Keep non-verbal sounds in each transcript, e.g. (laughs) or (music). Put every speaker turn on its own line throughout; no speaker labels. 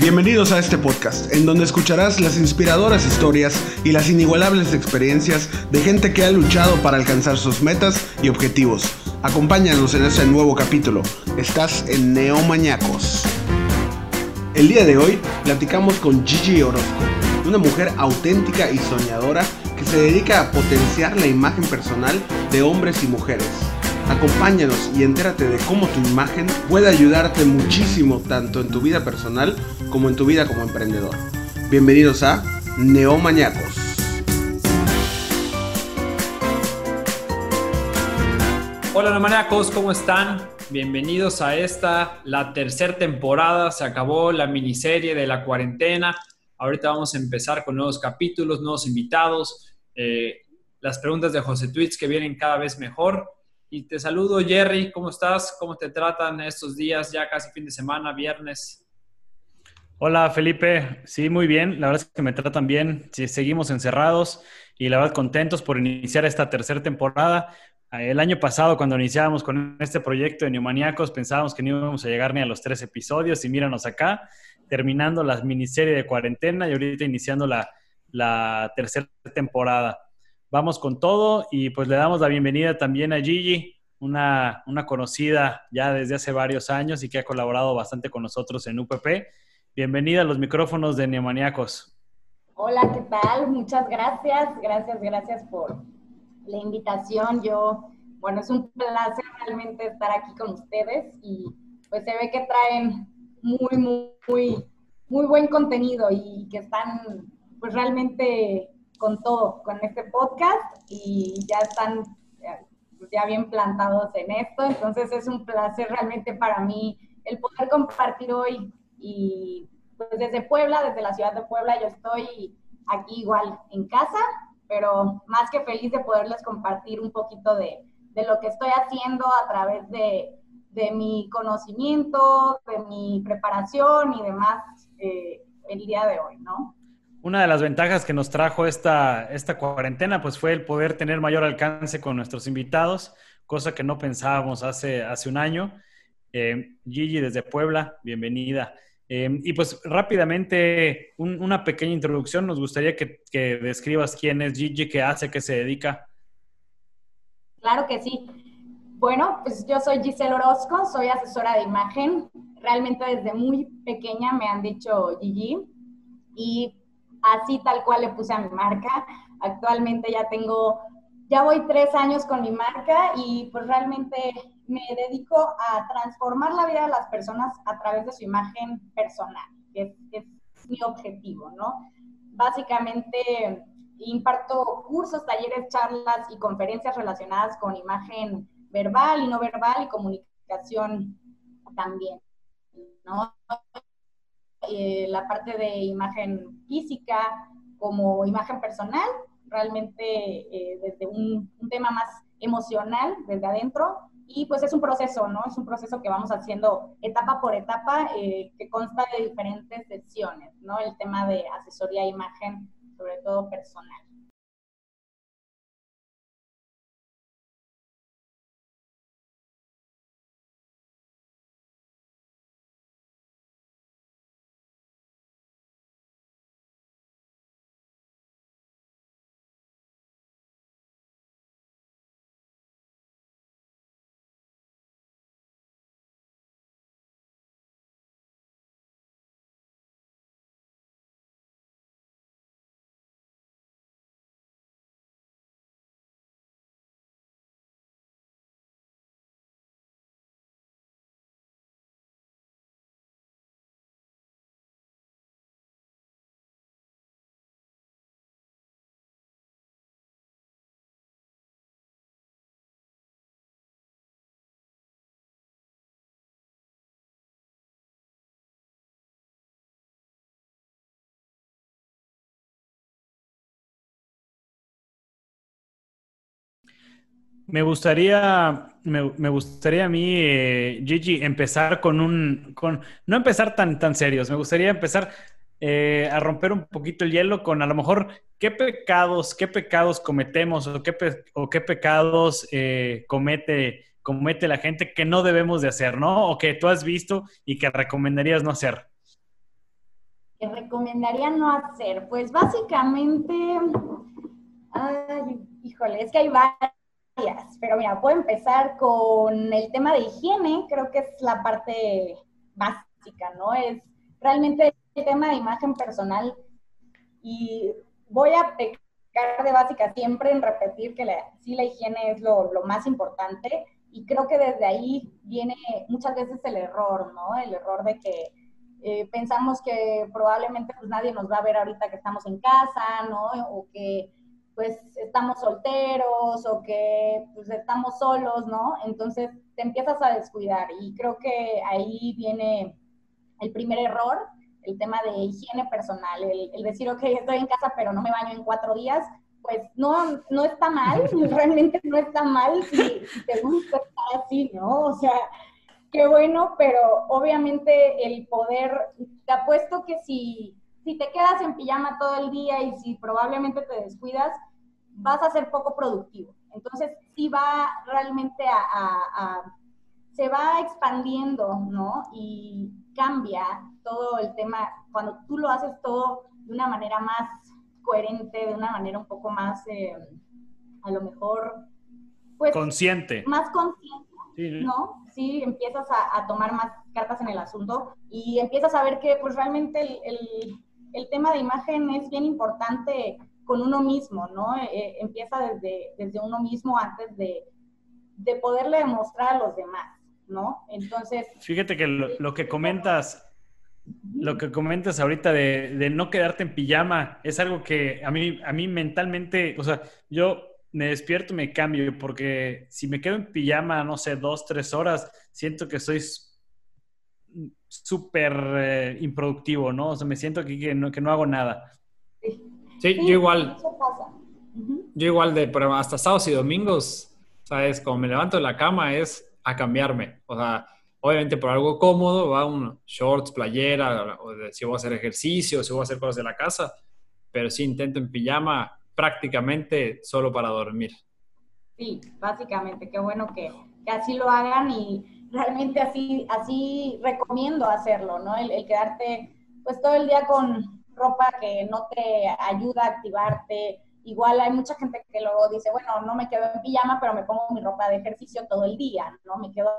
Bienvenidos a este podcast, en donde escucharás las inspiradoras historias y las inigualables experiencias de gente que ha luchado para alcanzar sus metas y objetivos. Acompáñanos en este nuevo capítulo. Estás en Neomañacos. El día de hoy platicamos con Gigi Orozco, una mujer auténtica y soñadora que se dedica a potenciar la imagen personal de hombres y mujeres. Acompáñanos y entérate de cómo tu imagen puede ayudarte muchísimo tanto en tu vida personal como en tu vida como emprendedor. Bienvenidos a Neomañacos.
Hola Neomañacos, ¿cómo están? Bienvenidos a esta, la tercera temporada. Se acabó la miniserie de la cuarentena. Ahorita vamos a empezar con nuevos capítulos, nuevos invitados, eh, las preguntas de José Tweets que vienen cada vez mejor. Y te saludo, Jerry. ¿Cómo estás? ¿Cómo te tratan estos días? Ya casi fin de semana, viernes.
Hola, Felipe. Sí, muy bien. La verdad es que me tratan bien. Sí, seguimos encerrados y la verdad contentos por iniciar esta tercera temporada. El año pasado, cuando iniciábamos con este proyecto de Neumaníacos, pensábamos que no íbamos a llegar ni a los tres episodios y míranos acá, terminando la miniserie de cuarentena y ahorita iniciando la, la tercera temporada vamos con todo y pues le damos la bienvenida también a Gigi, una, una conocida ya desde hace varios años y que ha colaborado bastante con nosotros en UPP. Bienvenida a los micrófonos de Neomaníacos.
Hola, ¿qué tal? Muchas gracias, gracias, gracias por la invitación. Yo, bueno, es un placer realmente estar aquí con ustedes y pues se ve que traen muy, muy, muy, muy buen contenido y que están pues realmente con todo, con este podcast y ya están ya bien plantados en esto. Entonces es un placer realmente para mí el poder compartir hoy y pues desde Puebla, desde la ciudad de Puebla, yo estoy aquí igual en casa, pero más que feliz de poderles compartir un poquito de, de lo que estoy haciendo a través de, de, mi conocimiento, de mi preparación y demás eh, el día de hoy, ¿no?
Una de las ventajas que nos trajo esta, esta cuarentena pues fue el poder tener mayor alcance con nuestros invitados, cosa que no pensábamos hace, hace un año. Eh, Gigi desde Puebla, bienvenida. Eh, y pues rápidamente, una pequeña introducción. Nos gustaría que, que, describas quién es Gigi, qué hace, qué se dedica.
Claro que sí. Bueno, pues yo soy Giselle Orozco, soy asesora de imagen. Realmente desde muy pequeña me han dicho Gigi. Y así tal cual le puse a mi marca. Actualmente ya tengo, ya voy tres años con mi marca y pues realmente me dedico a transformar la vida de las personas a través de su imagen personal, que es, mi objetivo, ¿no? Básicamente imparto cursos, talleres, charlas y conferencias relacionadas con imagen verbal y no verbal y comunicación también, ¿no? Eh, la parte de imagen física como imagen personal, realmente eh, desde un, tema más emocional, desde adentro, y pues es un proceso, ¿no? Es un proceso que vamos haciendo etapa por etapa, eh, que consta de diferentes sesiones, ¿no? El tema de asesoría imagen, sobre todo personal.
Me gustaría, me, gustaría a mí, eh, Gigi, empezar con un, con, no empezar tan, tan serios, me gustaría empezar eh, a romper un poquito el hielo con a lo mejor qué pecados, qué pecados cometemos o qué, o qué pecados eh, comete, comete la gente que no debemos de hacer, ¿no? O que tú has visto y que recomendarías no hacer.
que recomendaría no hacer? Pues básicamente, ay, híjole, es que hay varias, pero mira, puedo empezar con el tema de higiene, creo que es la parte básica, ¿no? Es realmente el tema de imagen personal y voy a pecar de básica siempre en repetir que la, sí la higiene es lo, lo más importante y creo que desde ahí viene muchas veces el error, ¿no? El error de que eh, pensamos que probablemente pues nadie nos va a ver ahorita que estamos en casa, ¿no? O que pues estamos solteros o que pues estamos solos, ¿no? Entonces te empiezas a descuidar y creo que ahí viene el primer error, el tema de higiene personal, el, el decir, ok, estoy en casa pero no me baño en cuatro días, pues no, no está mal, (laughs) realmente no está mal si, te gusta estar así, ¿no? O sea, qué bueno, pero obviamente el poder, te apuesto que si, si te quedas en pijama todo el día y si probablemente te descuidas, vas a ser poco productivo. Entonces, sí va realmente a, se va expandiendo, ¿no? Y cambia todo el tema, cuando tú lo haces todo de una manera más coherente, de una manera un poco más, eh, a lo mejor,
pues... Consciente.
Más consciente, ¿no? Sí, empiezas a, tomar más cartas en el asunto y empiezas a ver que pues realmente el, el, tema de imagen es bien importante con uno mismo, ¿no? Eh, eh, empieza desde, desde uno mismo antes de, de poderle demostrar a los demás, ¿no? Entonces...
Fíjate que lo, lo que comentas lo que comentas ahorita de, no quedarte en pijama es algo que a mí, a mí mentalmente, o sea, yo me despierto y me cambio, porque si me quedo en pijama, no sé, dos, tres horas, siento que soy súper eh, improductivo, ¿no? O sea, me siento aquí que no, que no hago nada.
Sí, yo igual. Yo igual de, pero hasta sábados y domingos, ¿sabes? Como me levanto de la cama es a cambiarme. O sea, obviamente por algo cómodo, va un shorts, playera, o si voy a hacer ejercicio, si voy a hacer cosas de la casa, pero sí intento en pijama prácticamente solo para dormir.
Sí, básicamente, qué bueno que, así lo hagan y realmente así, así recomiendo hacerlo, ¿no? El, el, quedarte pues todo el día con ropa que no te ayuda a activarte. Igual hay mucha gente que luego dice, bueno, no me quedo en pijama, pero me pongo mi ropa de ejercicio todo el día, ¿no? Me quedo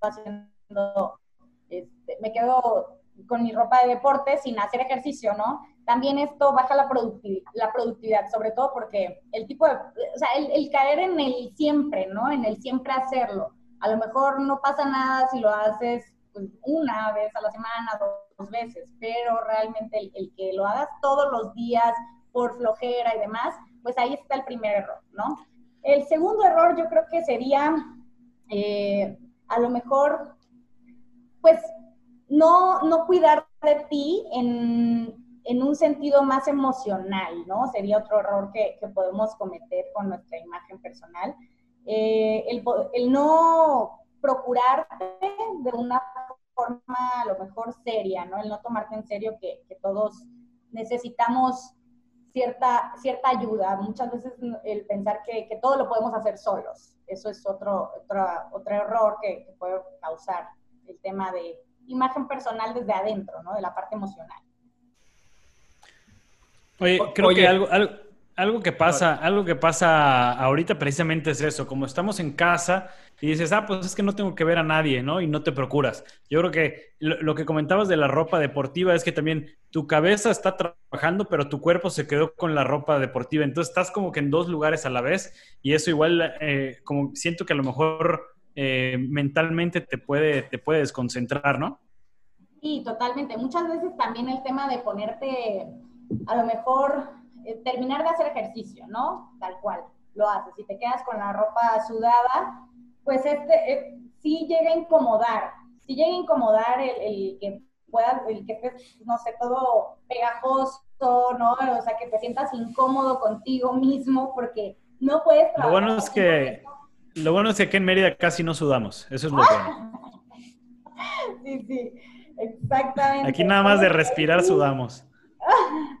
haciendo este, me quedo con mi ropa de deporte sin hacer ejercicio, ¿no? También esto baja la, productividad, sobre todo porque el tipo de, o sea, el, caer en el siempre, ¿no? En el siempre hacerlo. A lo mejor no pasa nada si lo haces pues, una vez a la semana, dos veces, pero realmente el, que lo hagas todos los días por flojera y demás, pues ahí está el primer error, ¿no? El segundo error yo creo que sería eh, a lo mejor pues no, no cuidar de ti en, un sentido más emocional, ¿no? Sería otro error que, podemos cometer con nuestra imagen personal. Eh, el, no procurarte de una forma a lo mejor seria, ¿no? El no tomarte en serio que, todos necesitamos cierta, cierta ayuda. Muchas veces el pensar que, todo lo podemos hacer solos. Eso es otro, otro, otro error que, que puede causar el tema de imagen personal desde adentro, ¿no? De la parte emocional.
Oye, creo que algo, algo, que pasa, algo que pasa ahorita precisamente es eso, como estamos en casa y dices, ah, pues es que no tengo que ver a nadie, ¿no? Y no te procuras. Yo creo que lo, que comentabas de la ropa deportiva es que también tu cabeza está trabajando, pero tu cuerpo se quedó con la ropa deportiva. Entonces estás como que en dos lugares a la vez y eso igual, eh, como siento que a lo mejor eh, mentalmente te puede, te puede desconcentrar, ¿no?
Sí, totalmente. Muchas veces también el tema de ponerte, a lo mejor, eh, terminar de hacer ejercicio, ¿no? Tal cual, lo haces. Si te quedas con la ropa sudada, pues este, eh, sí llega a incomodar, sí llega a incomodar el, que puedas, el que estés, no sé, todo pegajoso, ¿no? O sea, que te sientas incómodo contigo mismo porque no puedes
trabajar. Lo bueno es que lo bueno es que aquí en Mérida casi no sudamos. Eso es lo bueno. (laughs)
sí, sí, exactamente.
Aquí nada más de respirar sudamos. (laughs)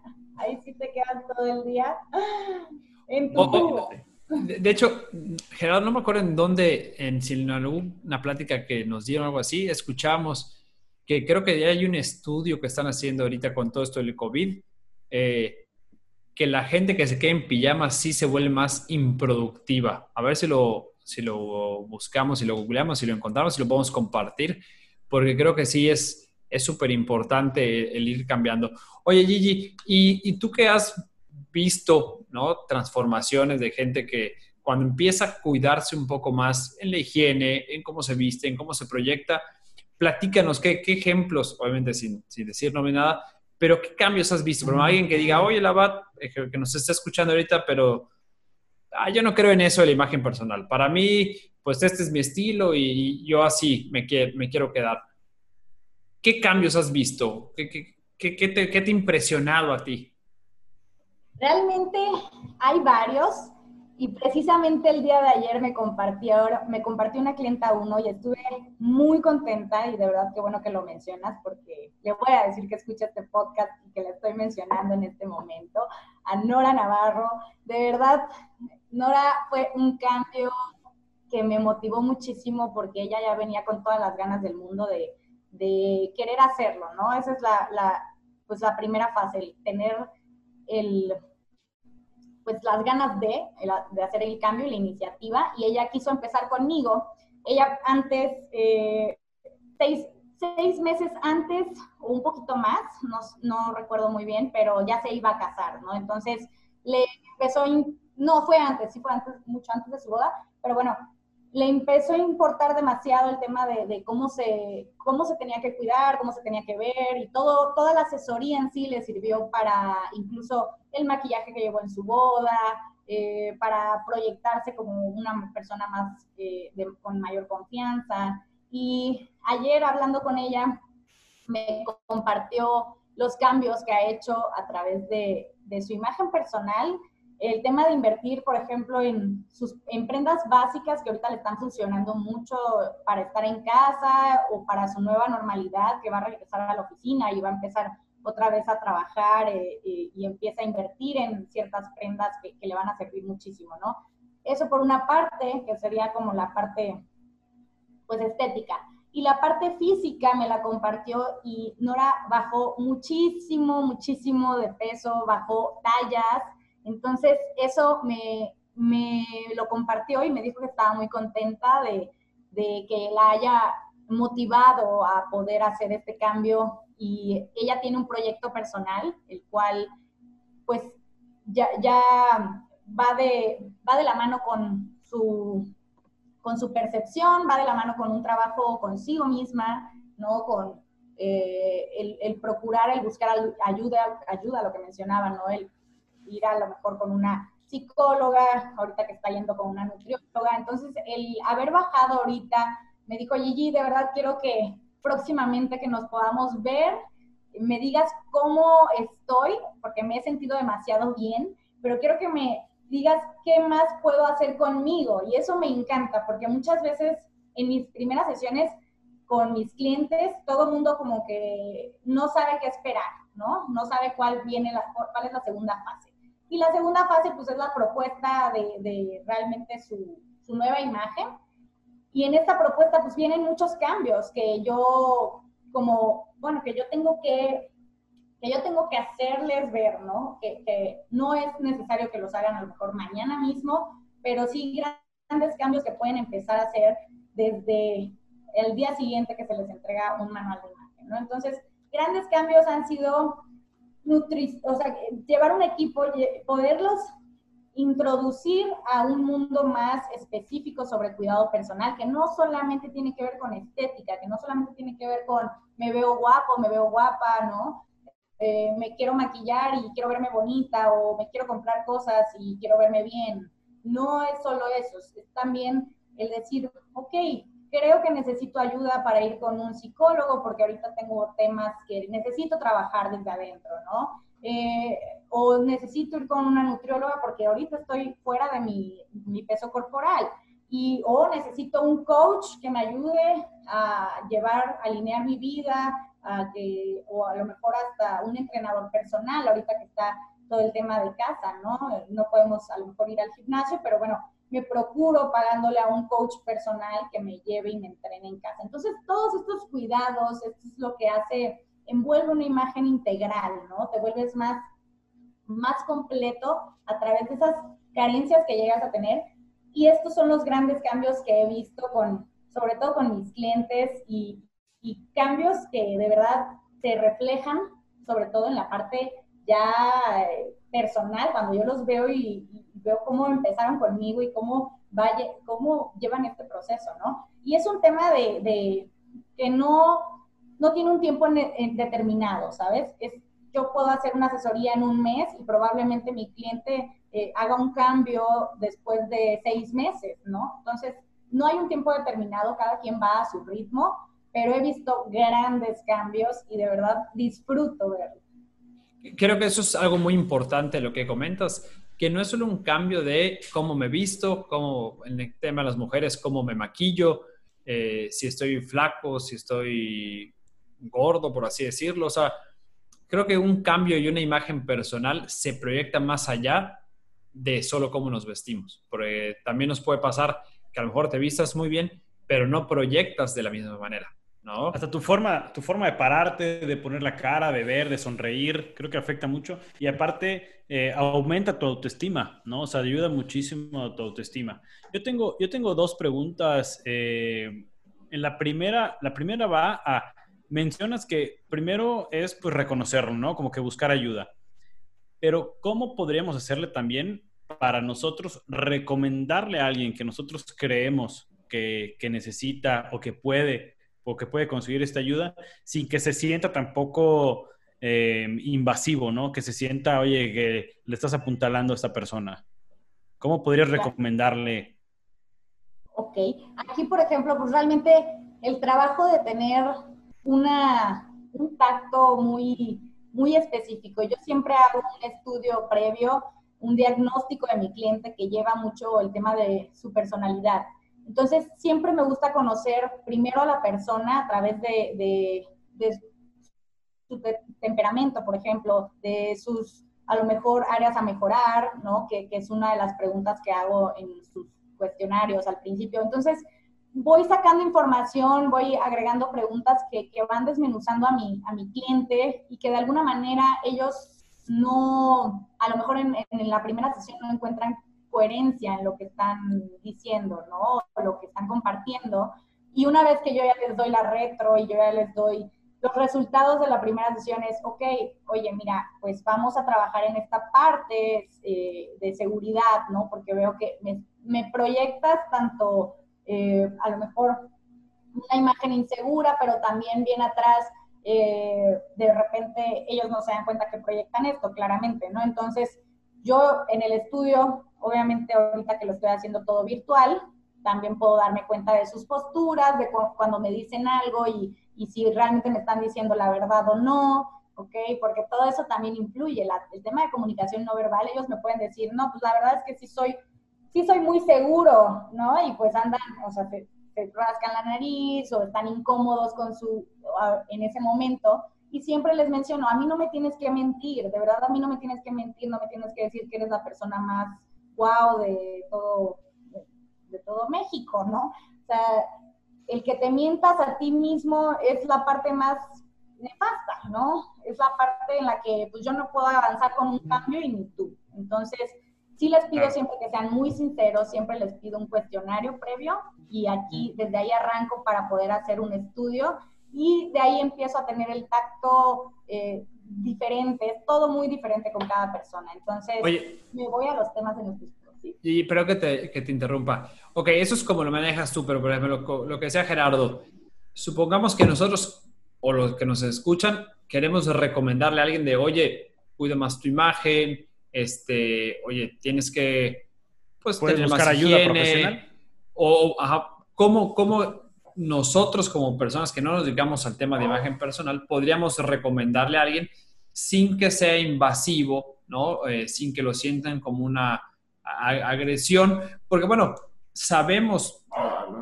Ahí sí te quedas todo el día (gasps) en tu oh,
De, hecho, Gerardo, no me acuerdo en dónde, en si en alguna plática que nos dieron algo así, escuchamos que creo que ya hay un estudio que están haciendo ahorita con todo esto del COVID, eh, que la gente que se queda en pijama sí se vuelve más improductiva. A ver si lo, si lo buscamos, si lo googleamos, si lo encontramos, si lo podemos compartir, porque creo que sí es es súper importante el ir cambiando. Oye, Gigi, ¿y, ¿y, tú qué has visto, ¿no? Transformaciones de gente que cuando empieza a cuidarse un poco más en la higiene, en cómo se viste, en cómo se proyecta, platícanos qué, ejemplos, obviamente sin, sin decir no nada, pero qué cambios has visto. Pero alguien que diga, oye, la eh, que nos está escuchando ahorita, pero ah, yo no creo en eso de la imagen personal. Para mí, pues este es mi estilo y yo así me, me quiero quedar. ¿Qué cambios has visto? ¿Qué, qué, qué, te, ¿Qué, te, ha impresionado a ti?
Realmente hay varios y precisamente el día de ayer me compartió, me compartió una clienta uno y estuve muy contenta y de verdad qué bueno que lo mencionas porque le voy a decir que escucha este podcast y que le estoy mencionando en este momento a Nora Navarro. De verdad, Nora fue un cambio que me motivó muchísimo porque ella ya venía con todas las ganas del mundo de, de querer hacerlo, ¿no? Esa es la, pues la primera fase, el tener el, pues las ganas de, de, hacer el cambio y la iniciativa, y ella quiso empezar conmigo. Ella antes, eh, seis, seis, meses antes, o un poquito más, no, no, recuerdo muy bien, pero ya se iba a casar, ¿no? Entonces, le empezó, no fue antes, sí fue antes, mucho antes de su boda, pero bueno, le empezó a importar demasiado el tema de, cómo, se, cómo se tenía que cuidar, cómo se tenía que ver y todo, toda la asesoría en sí le sirvió para incluso el maquillaje que llevó en su boda, eh, para proyectarse como una persona más eh, con mayor confianza. Y ayer hablando con ella, me compartió los cambios que ha hecho a través de, de su imagen personal el tema de invertir, por ejemplo, en, sus, en prendas básicas que ahorita le están funcionando mucho para estar en casa o para su nueva normalidad, que va a regresar a la oficina y va a empezar otra vez a trabajar eh, eh, y empieza a invertir en ciertas prendas que, le van a servir muchísimo, ¿no? Eso por una parte, que sería como la parte, pues, estética. Y la parte física me la compartió y Nora bajó muchísimo, muchísimo de peso, bajó tallas, entonces, eso me, lo compartió y me dijo que estaba muy contenta de, que la haya motivado a poder hacer este cambio y ella tiene un proyecto personal, el cual pues ya, va, de, va de la mano con su, con su percepción, va de la mano con un trabajo consigo misma, ¿no? Con eh, el, el, procurar, el buscar ayuda, ayuda, lo que mencionaba, ¿no? El ir a lo mejor con una psicóloga, ahorita que está yendo con una nutrióloga. Entonces, el haber bajado ahorita, me dijo Gigi, de verdad quiero que próximamente que nos podamos ver, me digas cómo estoy, porque me he sentido demasiado bien, pero quiero que me digas qué más puedo hacer conmigo. Y eso me encanta, porque muchas veces en mis primeras sesiones con mis clientes, todo el mundo como que no sabe qué esperar, ¿no? No sabe cuál viene, la, cuál es la segunda fase. Y la segunda fase, pues, es la propuesta de, realmente su, nueva imagen. Y en esta propuesta, pues, vienen muchos cambios que yo, como, bueno, que yo tengo que, que yo tengo que hacerles ver, ¿no? Que, que no es necesario que los hagan a lo mejor mañana mismo, pero sí grandes cambios que pueden empezar a hacer desde el día siguiente que se les entrega un manual de imagen, ¿no? Entonces, grandes cambios han sido o sea, llevar un equipo, poderlos introducir a un mundo más específico sobre cuidado personal, que no solamente tiene que ver con estética, que no solamente tiene que ver con me veo guapo, me veo guapa, ¿no? Eh, me quiero maquillar y quiero verme bonita o me quiero comprar cosas y quiero verme bien. No es solo eso, es también el decir, ok, creo que necesito ayuda para ir con un psicólogo porque ahorita tengo temas que necesito trabajar desde adentro, ¿no? Eh, o necesito ir con una nutrióloga porque ahorita estoy fuera de mi, mi, peso corporal. Y, o necesito un coach que me ayude a llevar, a alinear mi vida, que, o a lo mejor hasta un entrenador personal, ahorita que está todo el tema de casa, ¿no? No podemos a lo mejor ir al gimnasio, pero bueno, me procuro pagándole a un coach personal que me lleve y me entrene en casa. Entonces, todos estos cuidados, esto es lo que hace, envuelve una imagen integral, ¿no? Te vuelves más, más completo a través de esas carencias que llegas a tener. Y estos son los grandes cambios que he visto con, sobre todo con mis clientes y, y cambios que de verdad se reflejan, sobre todo en la parte ya eh, personal, cuando yo los veo y, veo cómo empezaron conmigo y cómo, vaya, cómo llevan este proceso, ¿no? Y es un tema de, que no, no tiene un tiempo determinado, ¿sabes? Es, yo puedo hacer una asesoría en un mes y probablemente mi cliente eh, haga un cambio después de seis meses, ¿no? Entonces, no hay un tiempo determinado, cada quien va a su ritmo, pero he visto grandes cambios y de verdad disfruto verlo.
Creo que eso es algo muy importante lo que comentas, que no es solo un cambio de cómo me visto, cómo en el tema de las mujeres, cómo me maquillo, eh, si estoy flaco, si estoy gordo, por así decirlo. O sea, creo que un cambio y una imagen personal se proyecta más allá de solo cómo nos vestimos. Porque también nos puede pasar que a lo mejor te vistas muy bien, pero no proyectas de la misma manera.
Hasta tu forma, tu forma de pararte, de poner la cara, de ver, de sonreír, creo que afecta mucho. Y aparte, eh, aumenta tu autoestima, ¿no? O sea, ayuda muchísimo a tu autoestima. Yo tengo, yo tengo dos preguntas. Eh, en la primera, la primera va a, mencionas que primero es pues reconocerlo, ¿no? Como que buscar ayuda. Pero ¿cómo podríamos hacerle también para nosotros recomendarle a alguien que nosotros creemos que, que necesita o que puede o que puede conseguir esta ayuda sin que se sienta tampoco eh, invasivo, ¿no? Que se sienta, oye, que le estás apuntalando a esta persona. ¿Cómo podrías recomendarle?
Ok, aquí por ejemplo, pues realmente el trabajo de tener una, un tacto muy, muy específico. Yo siempre hago un estudio previo, un diagnóstico de mi cliente que lleva mucho el tema de su personalidad. Entonces, siempre me gusta conocer primero a la persona a través de, su temperamento, por ejemplo, de sus, a lo mejor, áreas a mejorar, ¿no? Que, es una de las preguntas que hago en sus cuestionarios al principio. Entonces, voy sacando información, voy agregando preguntas que, van desmenuzando a mi, a mi cliente y que de alguna manera ellos no, a lo mejor en, en la primera sesión no encuentran coherencia en lo que están diciendo, ¿no? Lo que están compartiendo. Y una vez que yo ya les doy la retro y yo ya les doy los resultados de la primera sesión es, ok, oye, mira, pues vamos a trabajar en esta parte eh, de seguridad, ¿no? Porque veo que me, proyectas tanto, eh, a lo mejor, una imagen insegura, pero también bien atrás, eh, de repente ellos no se dan cuenta que proyectan esto, claramente, ¿no? Entonces, yo en el estudio Obviamente ahorita que lo estoy haciendo todo virtual, también puedo darme cuenta de sus posturas, de cuando me dicen algo y, si realmente me están diciendo la verdad o no, ¿ok? Porque todo eso también influye. el tema de comunicación no verbal, ellos me pueden decir, no, pues la verdad es que sí soy, sí soy muy seguro, ¿no? Y pues andan, o sea, se, se rascan la nariz o están incómodos con su, en ese momento. Y siempre les menciono, a mí no me tienes que mentir, de verdad a mí no me tienes que mentir, no me tienes que decir que eres la persona más wow de todo, de, todo México, ¿no? O sea, el que te mientas a ti mismo es la parte más nefasta, ¿no? Es la parte en la que pues yo no puedo avanzar con un cambio y ni tú. Entonces, sí les pido siempre que sean muy sinceros, siempre les pido un cuestionario previo y aquí desde ahí arranco para poder hacer un estudio y de ahí empiezo a tener el tacto eh, diferente, es todo muy diferente con cada persona. Entonces, me voy a los temas de nuestro
Y pero que te, que te interrumpa. Ok, eso es como lo manejas tú, pero por ejemplo, lo, lo que decía Gerardo, supongamos que nosotros o los que nos escuchan queremos recomendarle a alguien de, oye, cuida más tu imagen, este, oye, tienes que, pues,
tener buscar más ayuda profesional.
O, ajá, ¿cómo, ¿cómo nosotros como personas que no nos dedicamos al tema de imagen personal, podríamos recomendarle a alguien sin que sea invasivo, ¿no? Eh, sin que lo sientan como una agresión, porque bueno, sabemos,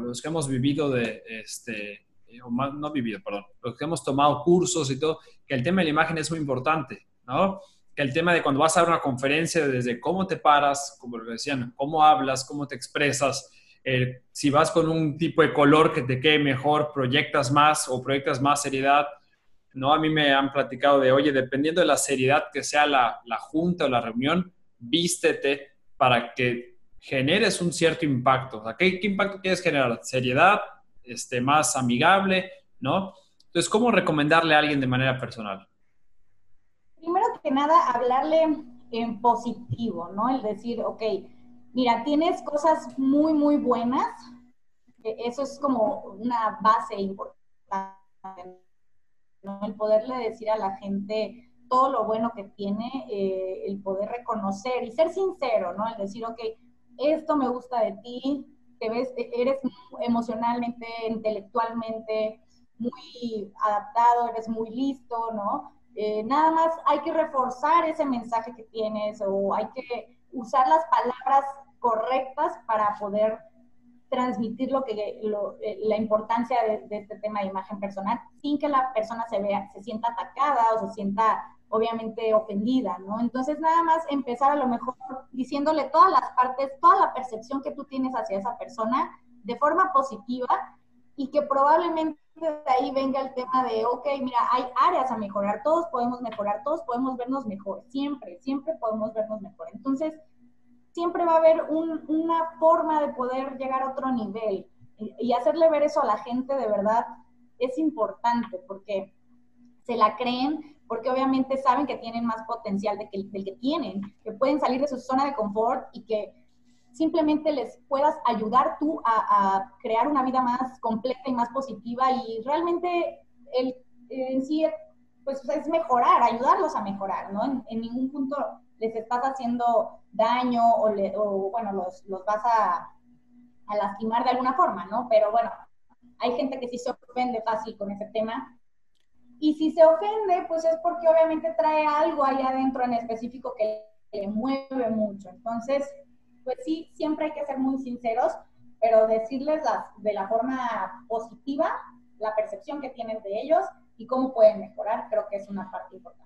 los que hemos vivido de, este, no vivido, perdón, los que hemos tomado cursos y todo, que el tema de la imagen es muy importante, ¿no? que el tema de cuando vas a dar una conferencia, desde cómo te paras, como lo decían, cómo hablas, cómo te expresas, eh, si vas con un tipo de color que te quede mejor, proyectas más o proyectas más seriedad. ¿no? A mí me han platicado de, oye, dependiendo de la seriedad que sea la, la junta o la reunión, vístete para que generes un cierto impacto. ¿qué, ¿qué, impacto quieres generar? Seriedad, este, más amigable, ¿no? Entonces, ¿cómo recomendarle a alguien de manera personal?
Primero que nada, hablarle en positivo, ¿no? El decir, ok, mira, tienes cosas muy, muy buenas. Eso es como una base importante, ¿no? El poderle decir a la gente todo lo bueno que tiene, eh, el poder reconocer y ser sincero, ¿no? El decir, ok, esto me gusta de ti, te ves, eres emocionalmente, intelectualmente muy adaptado, eres muy listo, ¿no? Eh, nada más hay que reforzar ese mensaje que tienes o hay que usar las palabras correctas para poder transmitir lo que eh, la importancia de, de, este tema de imagen personal sin que la persona se vea se sienta atacada o se sienta obviamente ofendida, ¿no? Entonces nada más empezar a lo mejor diciéndole todas las partes, toda la percepción que tú tienes hacia esa persona de forma positiva y que probablemente de ahí venga el tema de, ok, mira, hay áreas a mejorar, todos podemos mejorar, todos podemos vernos mejor, siempre, siempre podemos vernos mejor. Entonces, siempre va a haber una forma de poder llegar a otro nivel y hacerle ver eso a la gente de verdad es importante porque se la creen, porque obviamente saben que tienen más potencial del que tienen, que pueden salir de su zona de confort y que simplemente les puedas ayudar tú a, crear una vida más completa y más positiva y realmente el, en sí pues es mejorar, ayudarlos a mejorar, ¿no? En, ningún punto les estás haciendo daño o, o bueno, los, los vas a, a lastimar de alguna forma, ¿no? Pero bueno, hay gente que sí se ofende fácil con ese tema y si se ofende, pues es porque obviamente trae algo ahí adentro en específico que le mueve mucho. Entonces, pues sí, siempre hay que ser muy sinceros, pero decirles de la forma positiva la percepción que tienen de ellos y cómo pueden mejorar, creo que es una parte importante.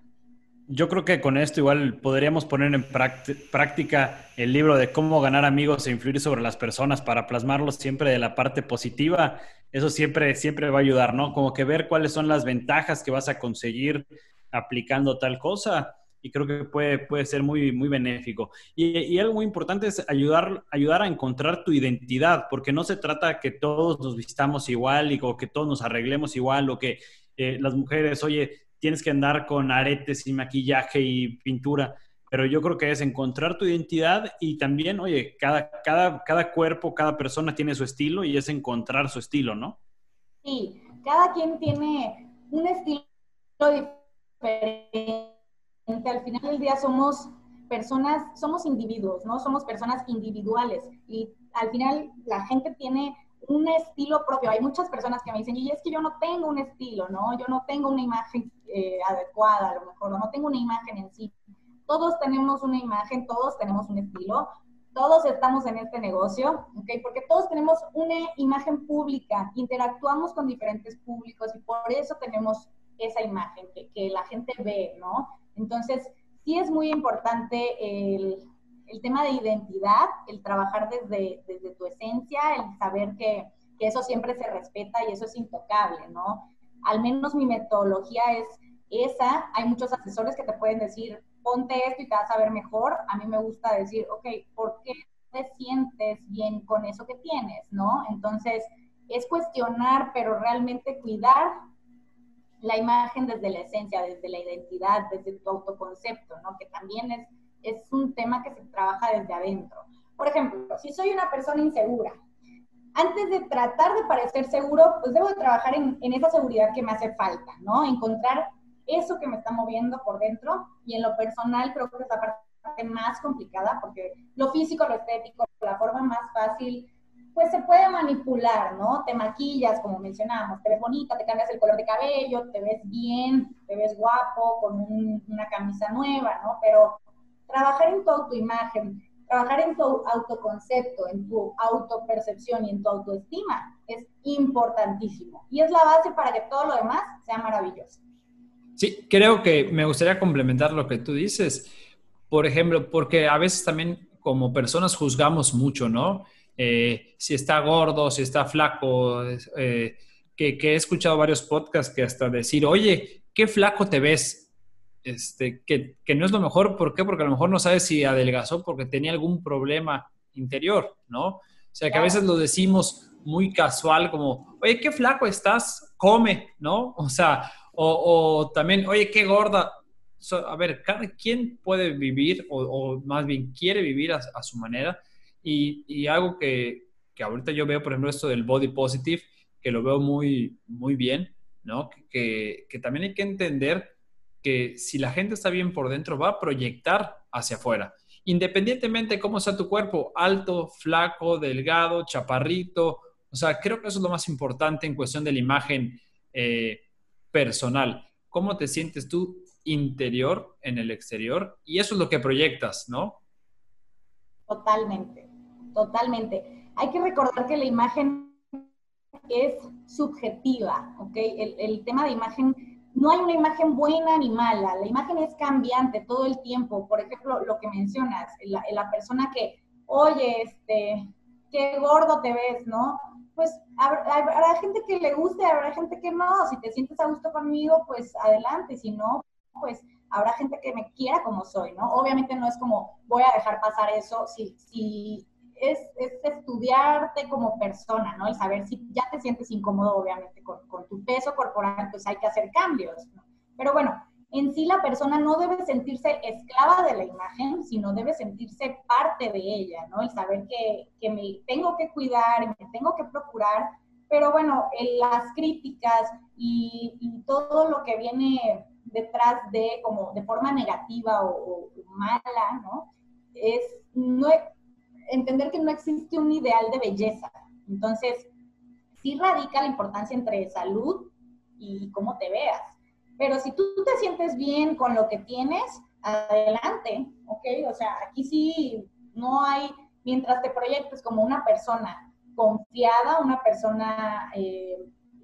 Yo creo que con esto igual podríamos poner en práctica el libro de cómo ganar amigos e influir sobre las personas para plasmarlos siempre de la parte positiva eso siempre, siempre va a ayudar, ¿no? Como que ver cuáles son las ventajas que vas a conseguir aplicando tal cosa y creo que puede, puede ser muy, muy benéfico. Y, algo muy importante es ayudar, ayudar a encontrar tu identidad, porque no se trata que todos nos vistamos igual y o que todos nos arreglemos igual o que eh, las mujeres, oye, tienes que andar con aretes y maquillaje y pintura pero yo creo que es encontrar tu identidad y también, oye, cada, cada, cada cuerpo, cada persona tiene su estilo y es encontrar su estilo, ¿no?
Sí, cada quien tiene un estilo diferente. Al final del día somos personas, somos individuos, ¿no? Somos personas individuales y al final la gente tiene un estilo propio. Hay muchas personas que me dicen, y es que yo no tengo un estilo, ¿no? Yo no tengo una imagen eh, adecuada, a lo mejor, no tengo una imagen en sí todos tenemos una imagen, todos tenemos un estilo, todos estamos en este negocio, ¿ok? Porque todos tenemos una imagen pública, interactuamos con diferentes públicos y por eso tenemos esa imagen que, que la gente ve, ¿no? Entonces, sí es muy importante el, el tema de identidad, el trabajar desde, desde tu esencia, el saber que, que eso siempre se respeta y eso es intocable, ¿no? Al menos mi metodología es esa. Hay muchos asesores que te pueden decir, ponte esto y te vas a ver mejor. A mí me gusta decir, ok, ¿por qué te sientes bien con eso que tienes? ¿No? Entonces, es cuestionar, pero realmente cuidar la imagen desde la esencia, desde la identidad, desde tu autoconcepto, ¿no? Que también es, es un tema que se trabaja desde adentro. Por ejemplo, si soy una persona insegura, antes de tratar de parecer seguro, pues debo de trabajar en esa seguridad que me hace falta, ¿no? Encontrar eso que me está moviendo por dentro y en lo personal creo que es la parte más complicada porque lo físico, lo estético, la forma más fácil, pues se puede manipular, ¿no? Te maquillas, como mencionábamos, te ves bonita, te cambias el color de cabello, te ves bien, te ves guapo, con una camisa nueva, ¿no? Pero trabajar en tu autoimagen, trabajar en tu autoconcepto, en tu autopercepción y en tu autoestima es importantísimo. Y es la base para que todo lo demás sea maravilloso.
Sí, creo que me gustaría complementar lo que tú dices. Por ejemplo, porque a veces también como personas juzgamos mucho, ¿no? Eh, si está gordo, si está flaco, eh, que, he escuchado varios podcasts que hasta decir, oye, qué flaco te ves, este, que, que, no es lo mejor, ¿por qué? Porque a lo mejor no sabes si adelgazó porque tenía algún problema interior, ¿no? O sea, que a veces lo decimos muy casual, como, oye, qué flaco estás, come, ¿no? O sea, o, también, oye, qué gorda. a ver, cada quien puede vivir, o, más bien quiere vivir a, su manera. Y, algo que, que, ahorita yo veo, por ejemplo, esto del body positive, que lo veo muy, muy bien, ¿no? Que, que también hay que entender que si la gente está bien por dentro, va a proyectar hacia afuera. Independientemente de cómo sea tu cuerpo, alto, flaco, delgado, chaparrito. O sea, creo que eso es lo más importante en cuestión de la imagen eh, personal. ¿Cómo te sientes tú interior en el exterior? Y eso es lo que proyectas, ¿no?
Totalmente, totalmente. Hay que recordar que la imagen es subjetiva, ¿ok? El, tema de imagen, no hay una imagen buena ni mala, la imagen es cambiante todo el tiempo. Por ejemplo, lo que mencionas, la, persona que, oye, este, qué gordo te ves, ¿no? pues habrá, gente que le guste, habrá gente que no. Si te sientes a gusto conmigo, pues adelante. Si no, pues habrá gente que me quiera como soy, ¿no? Obviamente no es como voy a dejar pasar eso. Si, si es, es estudiarte como persona, ¿no? El saber si ya te sientes incómodo, obviamente, con, con tu peso corporal, pues hay que hacer cambios, ¿no? Pero bueno, en sí la persona no debe sentirse esclava de la imagen, sino debe sentirse parte de ella, ¿no? El saber que, que me tengo que cuidar, me tengo que procurar, pero bueno, las críticas y, todo lo que viene detrás de, como de forma negativa o, mala, ¿no? Es no, entender que no existe un ideal de belleza. Entonces, sí radica la importancia entre salud y cómo te veas. Pero si tú te sientes bien con lo que tienes, adelante, ¿ok? O sea, aquí sí no hay, mientras te proyectes como una persona confiada, una persona eh,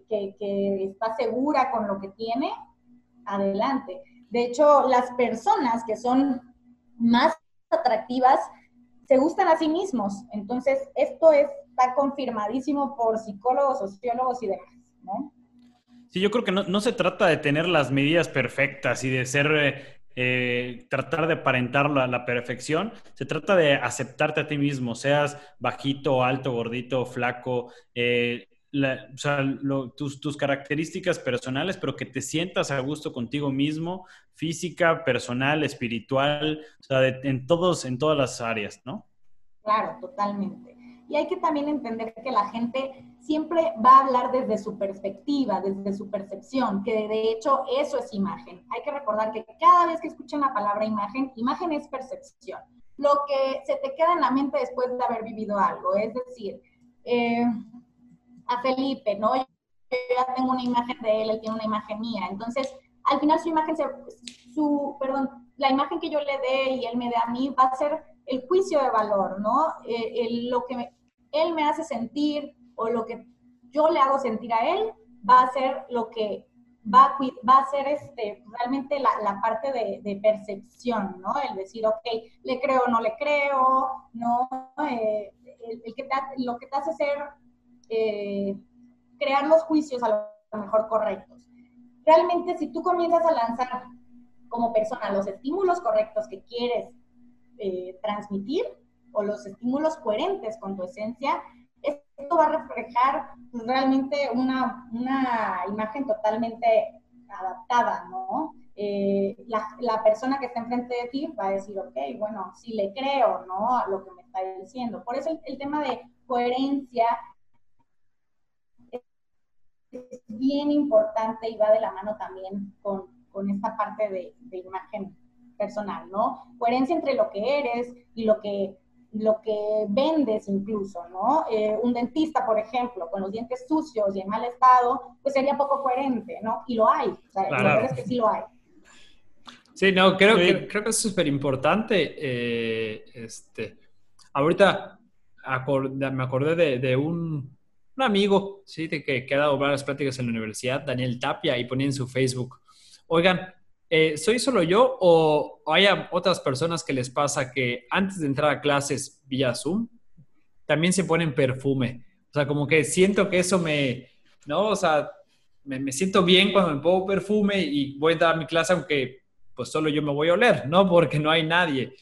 que, está segura con lo que tiene, adelante. De hecho, las personas que son más atractivas se gustan a sí mismos. Entonces, esto está confirmadísimo por psicólogos, sociólogos y demás, ¿no?
Sí, yo creo que no, se trata de tener las medidas perfectas y de ser, eh, eh, tratar de aparentar la, la, perfección. Se trata de aceptarte a ti mismo, seas bajito, alto, gordito, flaco, eh, tus, tus, características personales, pero que te sientas a gusto contigo mismo, física, personal, espiritual, o sea, en, todos, en todas las áreas, ¿no?
Claro, totalmente. Y hay que también entender que la gente siempre va a hablar desde su perspectiva, desde su percepción, que de hecho eso es imagen. Hay que recordar que cada vez que escuchen la palabra imagen, imagen es percepción. Lo que se te queda en la mente después de haber vivido algo. Es decir, eh, a Felipe, ¿no? Yo ya tengo una imagen de él, él tiene una imagen mía. Entonces, al final su imagen, su, perdón, la imagen que yo le dé y él me dé a mí va a ser el juicio de valor, ¿no? Eh, lo que él me hace sentir o lo que yo le hago sentir a él va a ser lo que va a, va a ser este, realmente la, parte de, percepción, ¿no? El decir, ok, le creo o no le creo, ¿no? Eh, el, que te, lo que te hace ser, eh, crear los juicios a lo mejor correctos. Realmente, si tú comienzas a lanzar como persona los estímulos correctos que quieres eh, transmitir o los estímulos coherentes con tu esencia, esto va a reflejar pues, realmente una, una, imagen totalmente adaptada, ¿no? Eh, la, la, persona que está enfrente de ti va a decir, ok, bueno, si le creo, ¿no? A lo que me está diciendo. Por eso el, tema de coherencia bien importante y va de la mano también con, con esta parte de, de imagen personal, ¿no? Coherencia entre lo que eres y lo que lo que vendes incluso, ¿no? Eh, un dentista, por ejemplo, con los dientes sucios y en mal estado, pues sería poco coherente, ¿no? Y lo hay, o sea, la verdad es que sí lo hay.
Sí, no, creo, Que, creo que es súper importante. Eh, este, ahorita me acordé de, un, un, amigo, ¿sí? Que, que ha dado varias prácticas en la universidad, Daniel Tapia, y ponía en su Facebook, Oigan, eh, ¿soy solo yo o hay otras personas que les pasa que antes de entrar a clases vía Zoom también se ponen perfume? O sea, como que siento que eso me, ¿no? O sea, me, siento bien cuando me pongo perfume y voy a dar mi clase aunque pues solo yo me voy a oler, ¿no? Porque no hay nadie.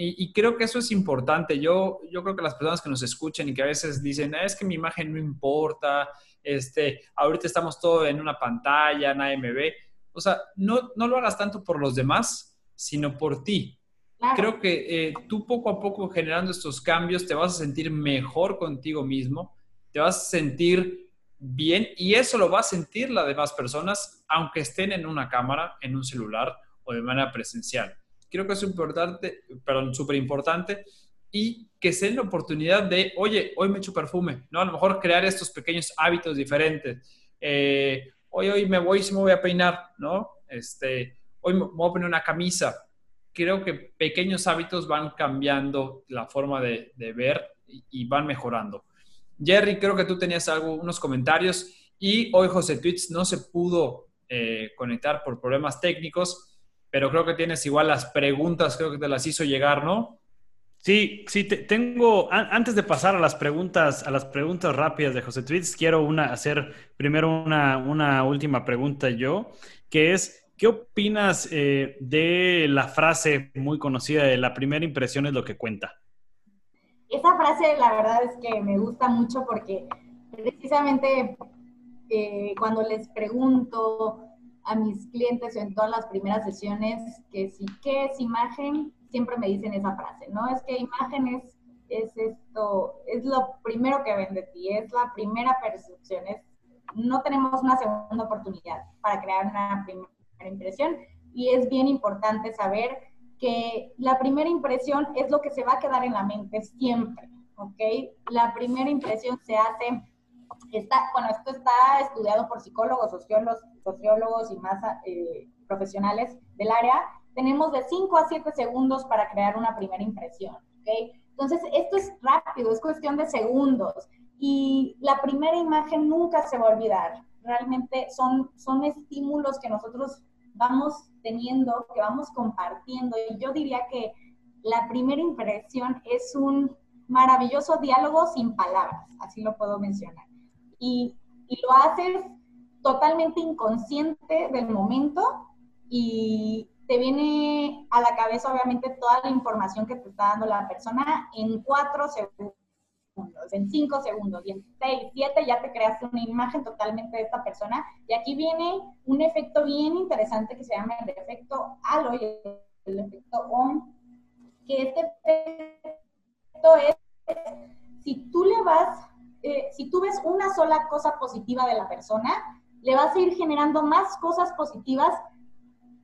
Y, creo que eso es importante. Yo, yo creo que las personas que nos escuchan y que a veces dicen, ah, es que mi imagen no importa, este, ahorita estamos todos en una pantalla, nadie me ve. O sea, no, no lo hagas tanto por los demás, sino por ti. Creo que eh, tú poco a poco generando estos cambios te vas a sentir mejor contigo mismo, te vas a sentir bien y eso lo va a sentir las demás personas, aunque estén en una cámara, en un celular o de manera presencial creo que es importante, perdón, súper importante, y que se den la oportunidad de, oye, hoy me echo perfume, ¿no? A lo mejor crear estos pequeños hábitos diferentes. Eh, hoy, hoy me voy, si me voy a peinar, ¿no? Este, hoy me voy a poner una camisa. Creo que pequeños hábitos van cambiando la forma de, ver y, van mejorando. Jerry, creo que tú tenías algo, unos comentarios y hoy José Tweets no se pudo eh, conectar por problemas técnicos pero creo que tienes igual las preguntas, creo que te las hizo llegar, ¿no?
Sí, sí, tengo, antes de pasar a las preguntas, a las preguntas rápidas de José Tweets, quiero una, hacer primero una, última pregunta yo, que es, ¿qué opinas eh, de la frase muy conocida de la primera impresión es lo que cuenta?
Esa frase la verdad es que me gusta mucho porque precisamente eh, cuando les pregunto a mis clientes en todas las primeras sesiones que si, ¿qué es imagen? Siempre me dicen esa frase, ¿no? Es que imagen es, es esto, es lo primero que ven de ti, es la primera percepción, es, no tenemos una segunda oportunidad para crear una primera impresión y es bien importante saber que la primera impresión es lo que se va a quedar en la mente siempre, ¿ok? La primera impresión se hace Está, bueno, esto está estudiado por psicólogos, sociólogos, sociólogos y más eh, profesionales del área. Tenemos de 5 a 7 segundos para crear una primera impresión. Entonces, esto es rápido, es cuestión de segundos. Y la primera imagen nunca se va a olvidar. Realmente son, son estímulos que nosotros vamos teniendo, que vamos compartiendo. Y yo diría que la primera impresión es un maravilloso diálogo sin palabras, así lo puedo mencionar y, lo haces totalmente inconsciente del momento y te viene a la cabeza obviamente toda la información que te está dando la persona en cuatro segundos, en cinco segundos y en seis, siete ya te creaste una imagen totalmente de esta persona. Y aquí viene un efecto bien interesante que se llama el efecto halo y el efecto on, que este efecto es si tú le vas eh, si tú ves una sola cosa positiva de la persona, le vas a ir generando más cosas positivas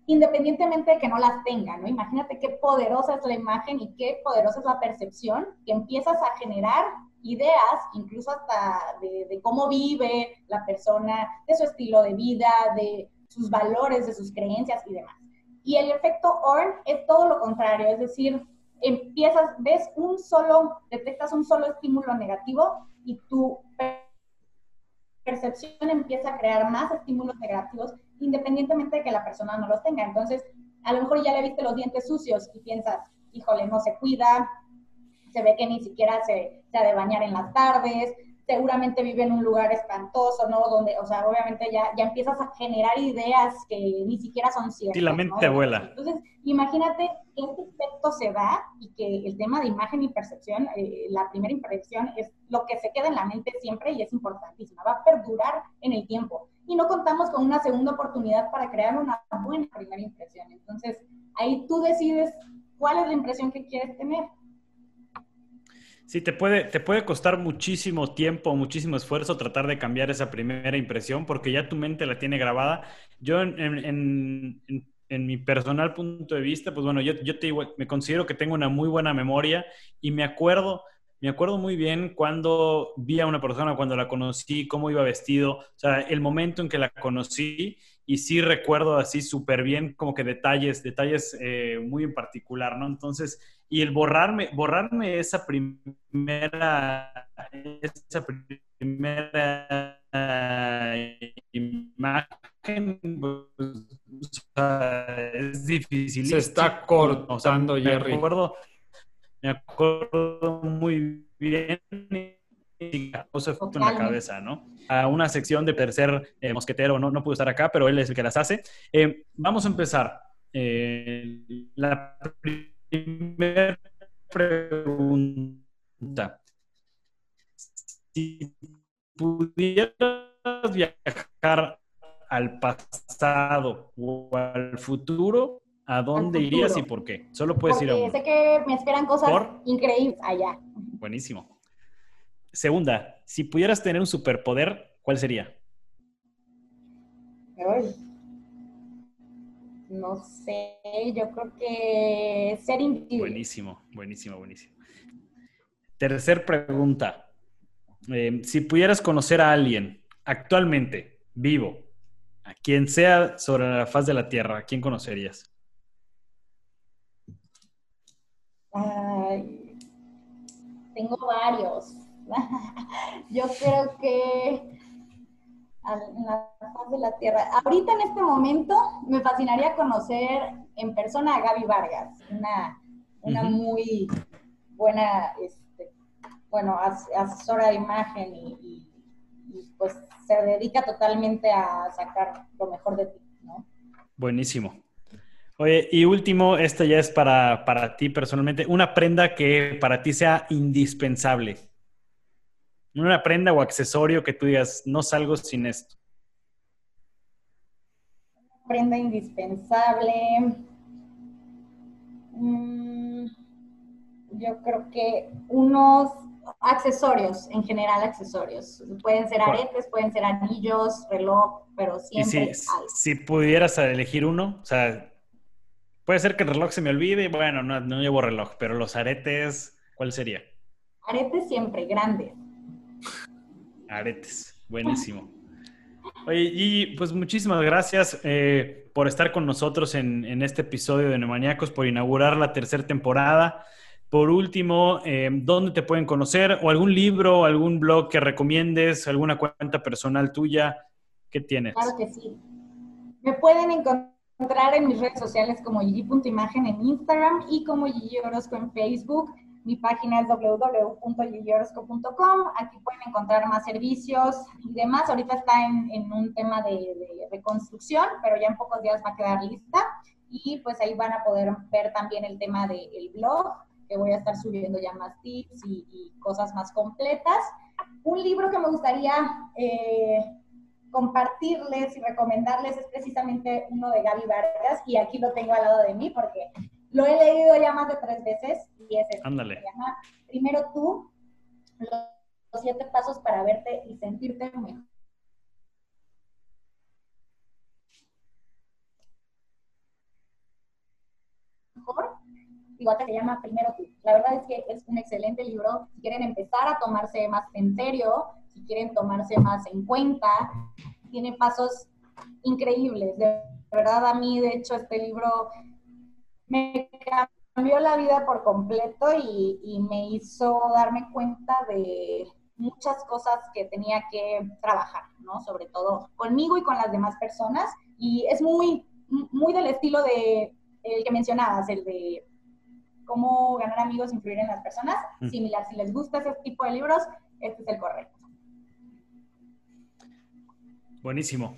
independientemente de que no las tenga, ¿no? Imagínate qué poderosa es la imagen y qué poderosa es la percepción que empiezas a generar ideas, incluso hasta de, cómo vive la persona, de su estilo de vida, de sus valores, de sus creencias y demás. Y el efecto ORN es todo lo contrario, es decir, empiezas, ves un solo, detectas un solo estímulo negativo y tu percepción empieza a crear más estímulos negativos independientemente de que la persona no los tenga. Entonces, a lo mejor ya le viste los dientes sucios y piensas, híjole, no se cuida, se ve que ni siquiera se, se ha de bañar en las tardes, seguramente vive en un lugar espantoso, ¿no? Donde, o sea, obviamente ya, ya empiezas a generar ideas que ni siquiera son ciertas.
Y la mente vuela.
Entonces, imagínate que este efecto se da y que el tema de imagen y percepción, eh, la primera impresión es lo que se queda en la mente siempre y es importantísima, va a perdurar en el tiempo. Y no contamos con una segunda oportunidad para crear una buena primera impresión. Entonces, ahí tú decides cuál es la impresión que quieres tener.
Sí, te puede, te puede costar muchísimo tiempo, muchísimo esfuerzo tratar de cambiar esa primera impresión porque ya tu mente la tiene grabada. Yo en, mi personal punto de vista, pues bueno, yo, yo te, me considero que tengo una muy buena memoria y me acuerdo, me acuerdo muy bien cuando vi a una persona, cuando la conocí, cómo iba vestido, o sea, el momento en que la conocí y sí recuerdo así súper bien como que detalles, detalles eh, muy en particular, ¿no? Entonces, y el borrarme, borrarme esa primera, esa primera imagen, pues, difícil.
Se está cortando, Jerry.
Me acuerdo, me acuerdo muy bien y causó efecto en la cabeza, ¿no? A una sección de tercer eh, mosquetero, no, no pudo estar acá, pero él es el que las hace. Eh, vamos a empezar. Eh, la primera pregunta. Si pudieras viajar al pasado o al futuro, ¿a dónde irías y por qué? Solo puedes ir a uno.
Sé que me esperan cosas increíbles allá.
Buenísimo. Segunda, si pudieras tener un superpoder, ¿cuál sería?
No sé, yo creo que ser invisible.
Buenísimo, buenísimo, buenísimo. Tercer pregunta. Eh, si pudieras conocer a alguien actualmente, vivo, a quien sea sobre la faz de la Tierra, ¿a quién conocerías?
Ay, tengo varios. (laughs) Yo creo que en la faz de la Tierra. Ahorita en este momento me fascinaría conocer en persona a Gaby Vargas, una, una muy buena, este, bueno, asesora de imagen y, pues se dedica totalmente a sacar lo mejor de ti, ¿no?
Buenísimo. Oye, y último, esta ya es para, para ti personalmente, una prenda que para ti sea indispensable. Una prenda o accesorio que tú digas, no salgo sin esto.
Una prenda indispensable. Mm, yo creo que unos accesorios, en general accesorios. Pueden ser aretes, pueden ser anillos, reloj, pero siempre
si, si, pudieras elegir uno, o sea, puede ser que el reloj se me olvide, bueno, no, no llevo reloj, pero los aretes, ¿cuál sería?
Aretes siempre, grandes.
Aretes, buenísimo. Oye, Gigi, pues muchísimas gracias eh, por estar con nosotros en, este episodio de Neumaníacos, por inaugurar la tercera temporada. Por último, eh, ¿dónde te pueden conocer? ¿O algún libro, algún blog que recomiendes, alguna cuenta personal tuya? ¿Qué tienes?
Claro que sí. Me pueden encontrar en mis redes sociales como Gigi.imagen en Instagram y como Gigi Orozco en Facebook. Mi página es www.yiyorosco.com. Aquí pueden encontrar más servicios y demás. Ahorita está en, un tema de, reconstrucción, pero ya en pocos días va a quedar lista. Y pues ahí van a poder ver también el tema del blog, que voy a estar subiendo ya más tips y, cosas más completas. Un libro que me gustaría eh, compartirles y recomendarles es precisamente uno de Gaby Vargas, y aquí lo tengo al lado de mí porque lo he leído ya más de tres veces y es
Ándale.
Se llama Primero tú, los siete pasos para verte y sentirte mejor. igual que se llama Primero tú. La verdad es que es un excelente libro. Si quieren empezar a tomarse más en serio, si quieren tomarse más en cuenta, tiene pasos increíbles. De verdad, a mí, de hecho, este libro me cambió la vida por completo y, me hizo darme cuenta de muchas cosas que tenía que trabajar, ¿no? Sobre todo conmigo y con las demás personas. Y es muy, muy del estilo de el que mencionabas, el de cómo ganar amigos, influir en las personas. Mm. Similar, si les gusta ese tipo de libros, este es el correcto.
Buenísimo.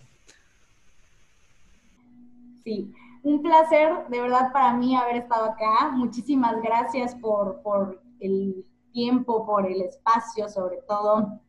Sí un placer de verdad para mí haber estado acá. Muchísimas gracias por, por el tiempo, por el espacio, sobre todo.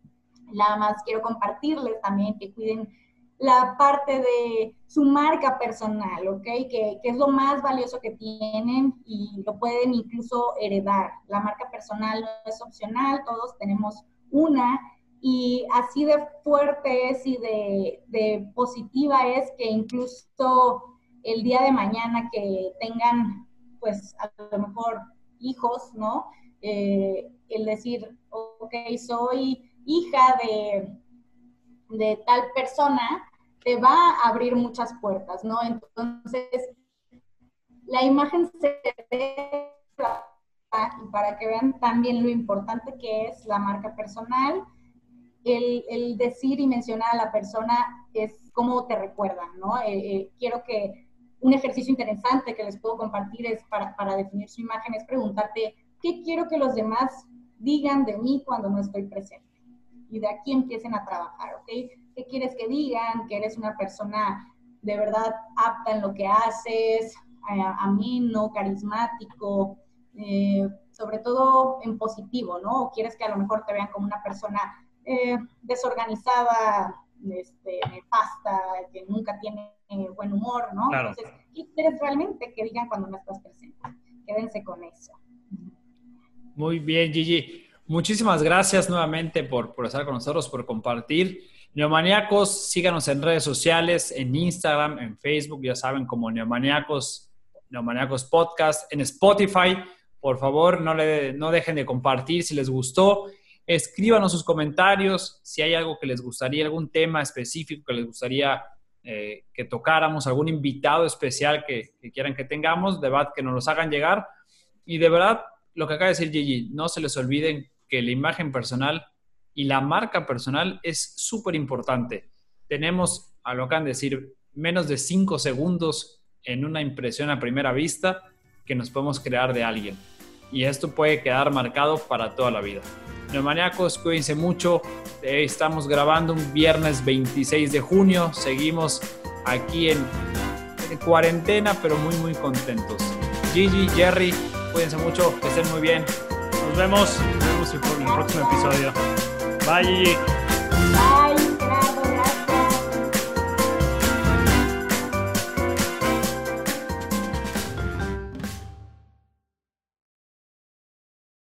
Nada más quiero compartirles también que cuiden la parte de su marca personal, ¿ok? Que, que, es lo más valioso que tienen y lo pueden incluso heredar. La marca personal no es opcional, todos tenemos una y así de fuerte es y de, de positiva es que incluso el día de mañana que tengan, pues a lo mejor hijos, ¿no? Eh, el decir, ok, soy hija de, de tal persona, te va a abrir muchas puertas, ¿no? Entonces, la imagen se ve y para que vean también lo importante que es la marca personal, el, el decir y mencionar a la persona es cómo te recuerdan, ¿no? Eh, eh, quiero que un ejercicio interesante que les puedo compartir es para, para definir su imagen, es preguntarte, ¿qué quiero que los demás digan de mí cuando no estoy presente? Y de aquí empiecen a trabajar, ¿ok? ¿Qué quieres que digan? Que eres una persona de verdad apta en lo que haces, ameno, carismático, eh, sobre todo en positivo, ¿no? O quieres que a lo mejor te vean como una persona eh, desorganizada, este, nefasta, que nunca tiene buen humor, ¿no? Entonces, ¿qué quieres realmente que digan cuando no estás presente? Quédense con eso.
Muy bien, Gigi. Muchísimas gracias nuevamente por, por estar con nosotros, por compartir. Neomaniacos, síganos en redes sociales, en Instagram, en Facebook, ya saben, como Neomaniacos, Neomaniacos Podcast, en Spotify. Por favor, no, le, no dejen de compartir si les gustó. Escríbanos sus comentarios si hay algo que les gustaría, algún tema específico que les gustaría eh, que tocáramos, algún invitado especial que, quieran que tengamos, de verdad que nos los hagan llegar. Y de verdad, lo que acaba de decir Gigi, no se les olviden que la imagen personal y la marca personal es súper importante. Tenemos, a lo que han de decir, menos de cinco segundos en una impresión a primera vista que nos podemos crear de alguien. Y esto puede quedar marcado para toda la vida. Neomaniacos, cuídense mucho. Eh, estamos grabando un viernes 26 de junio. Seguimos aquí en, cuarentena, pero muy, muy contentos. Gigi, Jerry, cuídense mucho, que estén muy bien.
Nos vemos, nos vemos en el próximo episodio. Bye, Gigi.
Bye.